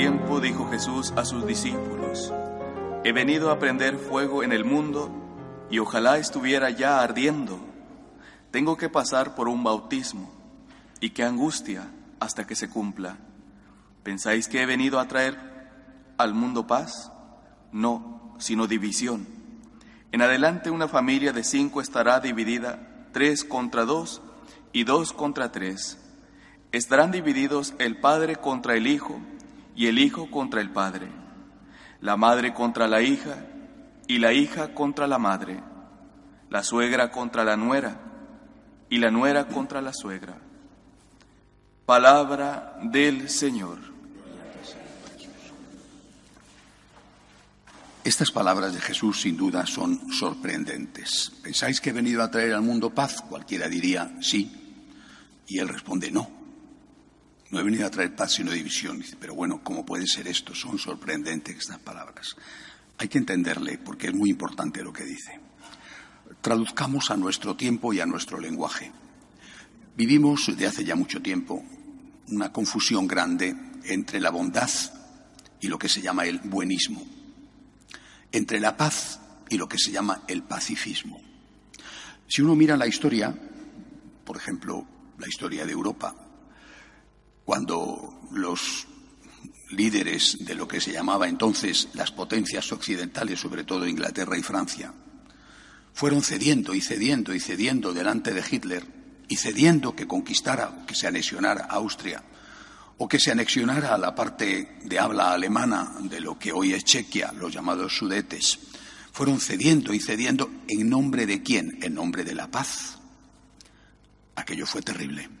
Tiempo dijo Jesús a sus discípulos, He venido a prender fuego en el mundo y ojalá estuviera ya ardiendo. Tengo que pasar por un bautismo y qué angustia hasta que se cumpla. ¿Pensáis que he venido a traer al mundo paz? No, sino división. En adelante una familia de cinco estará dividida, tres contra dos y dos contra tres. Estarán divididos el padre contra el hijo y el hijo contra el padre, la madre contra la hija y la hija contra la madre, la suegra contra la nuera y la nuera contra la suegra. Palabra del Señor. Estas palabras de Jesús sin duda son sorprendentes. ¿Pensáis que he venido a traer al mundo paz? Cualquiera diría sí. Y él responde no. No he venido a traer paz sino división. pero bueno, ¿cómo puede ser esto? Son sorprendentes estas palabras. Hay que entenderle porque es muy importante lo que dice. Traduzcamos a nuestro tiempo y a nuestro lenguaje. Vivimos de hace ya mucho tiempo una confusión grande entre la bondad y lo que se llama el buenismo, entre la paz y lo que se llama el pacifismo. Si uno mira la historia, por ejemplo, la historia de Europa, cuando los líderes de lo que se llamaba entonces las potencias occidentales, sobre todo Inglaterra y Francia, fueron cediendo y cediendo y cediendo delante de Hitler y cediendo que conquistara, que se anexionara Austria o que se anexionara a la parte de habla alemana de lo que hoy es Chequia, los llamados Sudetes, fueron cediendo y cediendo en nombre de quién? En nombre de la paz. Aquello fue terrible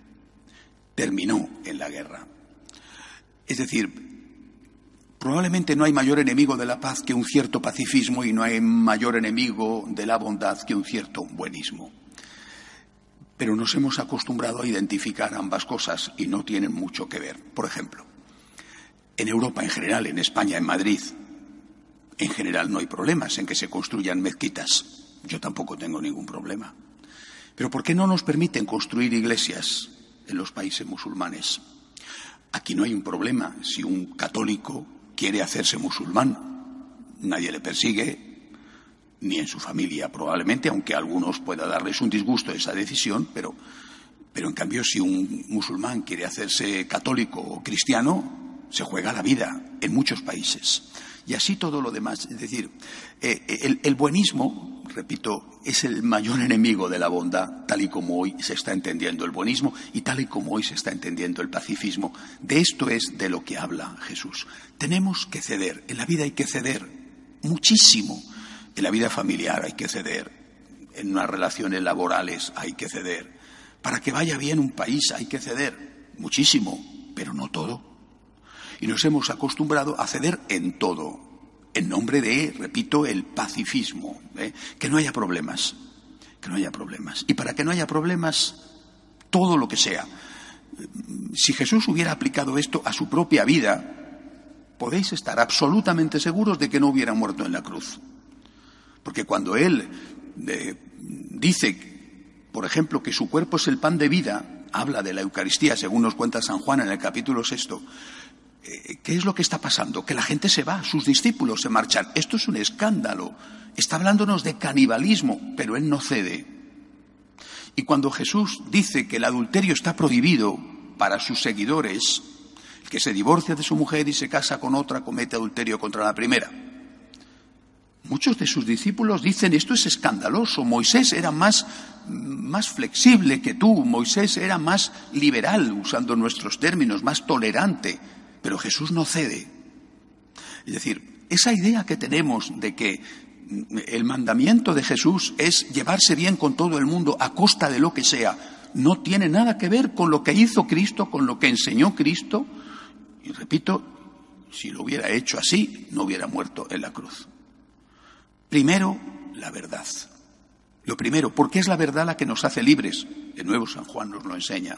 terminó en la guerra. Es decir, probablemente no hay mayor enemigo de la paz que un cierto pacifismo y no hay mayor enemigo de la bondad que un cierto buenismo. Pero nos hemos acostumbrado a identificar ambas cosas y no tienen mucho que ver. Por ejemplo, en Europa en general, en España, en Madrid, en general no hay problemas en que se construyan mezquitas. Yo tampoco tengo ningún problema. Pero ¿por qué no nos permiten construir iglesias en los países musulmanes. Aquí no hay un problema si un católico quiere hacerse musulmán. Nadie le persigue, ni en su familia probablemente, aunque a algunos pueda darles un disgusto esa decisión, pero, pero en cambio si un musulmán quiere hacerse católico o cristiano, se juega la vida en muchos países. Y así todo lo demás. Es decir, eh, el, el buenismo repito, es el mayor enemigo de la bondad, tal y como hoy se está entendiendo el buenismo y tal y como hoy se está entendiendo el pacifismo. De esto es de lo que habla Jesús. Tenemos que ceder. En la vida hay que ceder muchísimo. En la vida familiar hay que ceder. En unas relaciones laborales hay que ceder. Para que vaya bien un país hay que ceder muchísimo, pero no todo. Y nos hemos acostumbrado a ceder en todo en nombre de, repito, el pacifismo, ¿eh? que no haya problemas, que no haya problemas. Y para que no haya problemas, todo lo que sea. Si Jesús hubiera aplicado esto a su propia vida, podéis estar absolutamente seguros de que no hubiera muerto en la cruz. Porque cuando Él dice, por ejemplo, que su cuerpo es el pan de vida, habla de la Eucaristía, según nos cuenta San Juan en el capítulo sexto, ¿Qué es lo que está pasando? Que la gente se va, sus discípulos se marchan. Esto es un escándalo. Está hablándonos de canibalismo, pero él no cede. Y cuando Jesús dice que el adulterio está prohibido para sus seguidores, el que se divorcia de su mujer y se casa con otra comete adulterio contra la primera. Muchos de sus discípulos dicen esto es escandaloso. Moisés era más, más flexible que tú, Moisés era más liberal, usando nuestros términos, más tolerante. Pero Jesús no cede. Es decir, esa idea que tenemos de que el mandamiento de Jesús es llevarse bien con todo el mundo a costa de lo que sea, no tiene nada que ver con lo que hizo Cristo, con lo que enseñó Cristo. Y repito, si lo hubiera hecho así, no hubiera muerto en la cruz. Primero, la verdad. Lo primero, porque es la verdad la que nos hace libres. De nuevo San Juan nos lo enseña.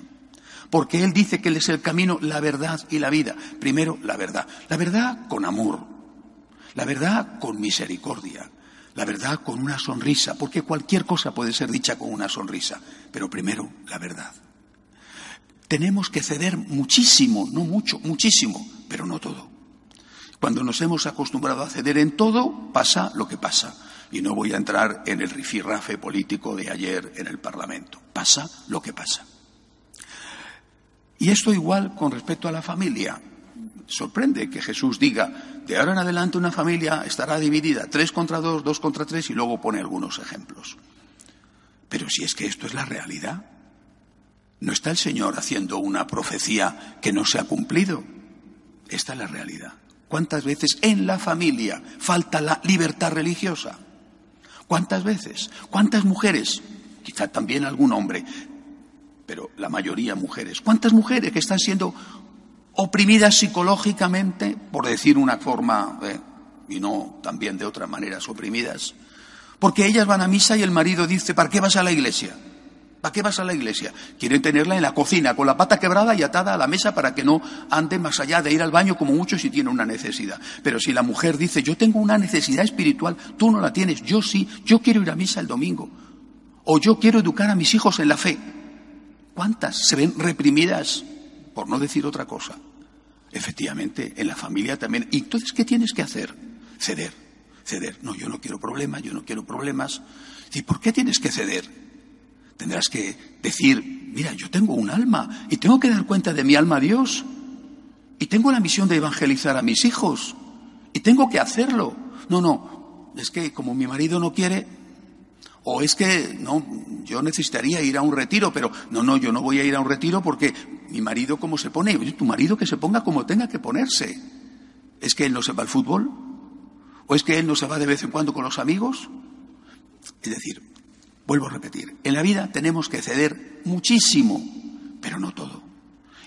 Porque Él dice que Él es el camino, la verdad y la vida. Primero, la verdad. La verdad con amor. La verdad con misericordia. La verdad con una sonrisa. Porque cualquier cosa puede ser dicha con una sonrisa. Pero primero, la verdad. Tenemos que ceder muchísimo, no mucho, muchísimo, pero no todo. Cuando nos hemos acostumbrado a ceder en todo, pasa lo que pasa. Y no voy a entrar en el rifirrafe político de ayer en el Parlamento. Pasa lo que pasa. Y esto igual con respecto a la familia. Sorprende que Jesús diga, de ahora en adelante una familia estará dividida, tres contra dos, dos contra tres, y luego pone algunos ejemplos. Pero si es que esto es la realidad, ¿no está el Señor haciendo una profecía que no se ha cumplido? Esta es la realidad. ¿Cuántas veces en la familia falta la libertad religiosa? ¿Cuántas veces? ¿Cuántas mujeres? Quizá también algún hombre, pero la mayoría mujeres. ¿Cuántas mujeres que están siendo oprimidas psicológicamente, por decir una forma, eh, y no también de otras maneras oprimidas? Porque ellas van a misa y el marido dice, ¿para qué vas a la iglesia? ¿Para qué vas a la iglesia? Quieren tenerla en la cocina, con la pata quebrada y atada a la mesa para que no ande más allá de ir al baño como mucho si tiene una necesidad. Pero si la mujer dice, yo tengo una necesidad espiritual, tú no la tienes, yo sí, yo quiero ir a misa el domingo. O yo quiero educar a mis hijos en la fe. ¿Cuántas se ven reprimidas? Por no decir otra cosa. Efectivamente, en la familia también. ¿Y entonces qué tienes que hacer? Ceder, ceder. No, yo no quiero problemas, yo no quiero problemas. ¿Y por qué tienes que ceder? Tendrás que decir, mira, yo tengo un alma y tengo que dar cuenta de mi alma a Dios. Y tengo la misión de evangelizar a mis hijos. Y tengo que hacerlo. No, no, es que como mi marido no quiere, o es que no, yo necesitaría ir a un retiro, pero no, no, yo no voy a ir a un retiro porque mi marido cómo se pone, tu marido que se ponga como tenga que ponerse. ¿Es que él no se va al fútbol? ¿O es que él no se va de vez en cuando con los amigos? Es decir, Vuelvo a repetir, en la vida tenemos que ceder muchísimo, pero no todo.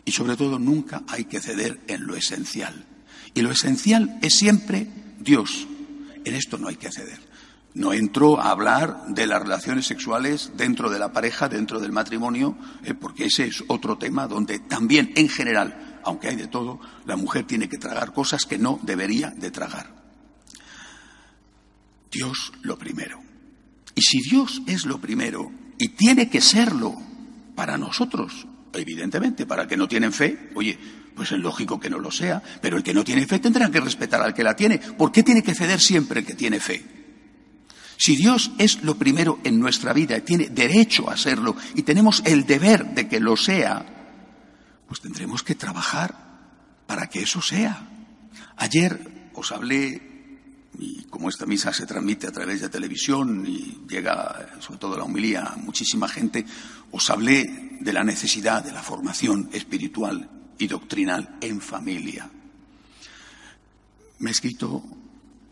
Y sobre todo nunca hay que ceder en lo esencial. Y lo esencial es siempre Dios. En esto no hay que ceder. No entro a hablar de las relaciones sexuales dentro de la pareja, dentro del matrimonio, eh, porque ese es otro tema donde también, en general, aunque hay de todo, la mujer tiene que tragar cosas que no debería de tragar. Dios lo primero. Y si Dios es lo primero y tiene que serlo para nosotros, evidentemente, para el que no tienen fe, oye, pues es lógico que no lo sea, pero el que no tiene fe tendrá que respetar al que la tiene. ¿Por qué tiene que ceder siempre el que tiene fe? Si Dios es lo primero en nuestra vida y tiene derecho a serlo y tenemos el deber de que lo sea, pues tendremos que trabajar para que eso sea. Ayer os hablé y como esta misa se transmite a través de televisión y llega, sobre todo la humilía, a muchísima gente, os hablé de la necesidad de la formación espiritual y doctrinal en familia. Me he escrito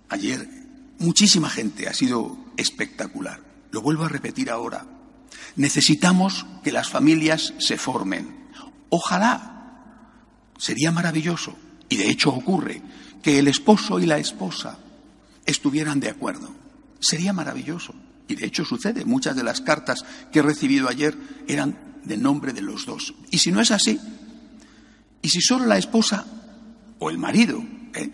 ayer, muchísima gente, ha sido espectacular. Lo vuelvo a repetir ahora. Necesitamos que las familias se formen. Ojalá, sería maravilloso, y de hecho ocurre, que el esposo y la esposa estuvieran de acuerdo. Sería maravilloso. Y de hecho sucede. Muchas de las cartas que he recibido ayer eran de nombre de los dos. Y si no es así, y si solo la esposa o el marido, ¿eh?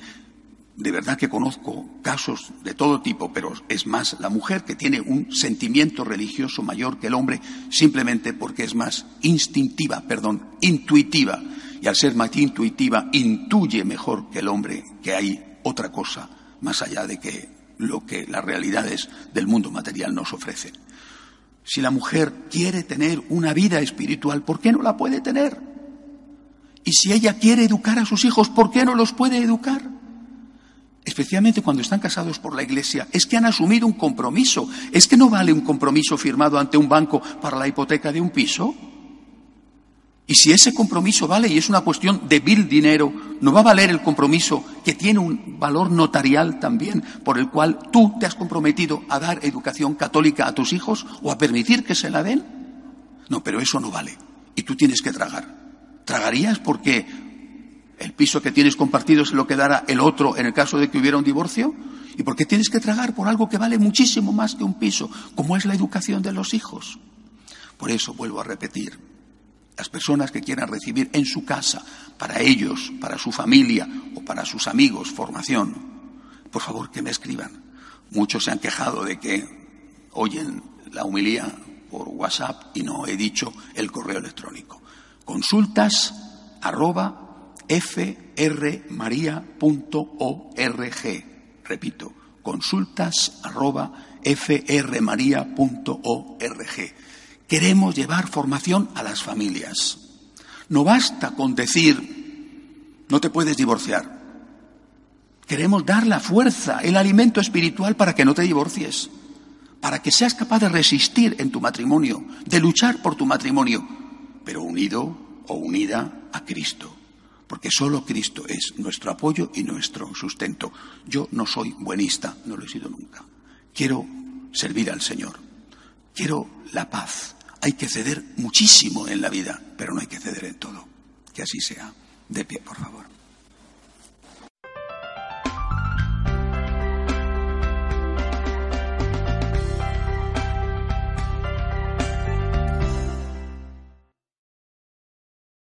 De verdad que conozco casos de todo tipo, pero es más la mujer que tiene un sentimiento religioso mayor que el hombre simplemente porque es más instintiva, perdón, intuitiva. Y al ser más intuitiva, intuye mejor que el hombre que hay otra cosa más allá de que lo que las realidades del mundo material nos ofrecen. Si la mujer quiere tener una vida espiritual, ¿por qué no la puede tener? Y si ella quiere educar a sus hijos, ¿por qué no los puede educar? Especialmente cuando están casados por la Iglesia, es que han asumido un compromiso. Es que no vale un compromiso firmado ante un banco para la hipoteca de un piso. Y si ese compromiso vale y es una cuestión de vil dinero, ¿no va a valer el compromiso que tiene un valor notarial también, por el cual tú te has comprometido a dar educación católica a tus hijos o a permitir que se la den? No, pero eso no vale. Y tú tienes que tragar. ¿Tragarías porque el piso que tienes compartido se lo quedara el otro en el caso de que hubiera un divorcio? ¿Y por qué tienes que tragar por algo que vale muchísimo más que un piso, como es la educación de los hijos? Por eso vuelvo a repetir, las personas que quieran recibir en su casa, para ellos, para su familia o para sus amigos, formación, por favor que me escriban. Muchos se han quejado de que oyen la humilía por WhatsApp y no he dicho el correo electrónico. Consultas arroba frmaria.org. Repito, consultas arroba frmaria.org. Queremos llevar formación a las familias. No basta con decir, no te puedes divorciar. Queremos dar la fuerza, el alimento espiritual para que no te divorcies, para que seas capaz de resistir en tu matrimonio, de luchar por tu matrimonio, pero unido o unida a Cristo, porque solo Cristo es nuestro apoyo y nuestro sustento. Yo no soy buenista, no lo he sido nunca. Quiero servir al Señor, quiero la paz, hay que ceder muchísimo en la vida, pero no hay que ceder en todo. Que así sea. De pie, por favor.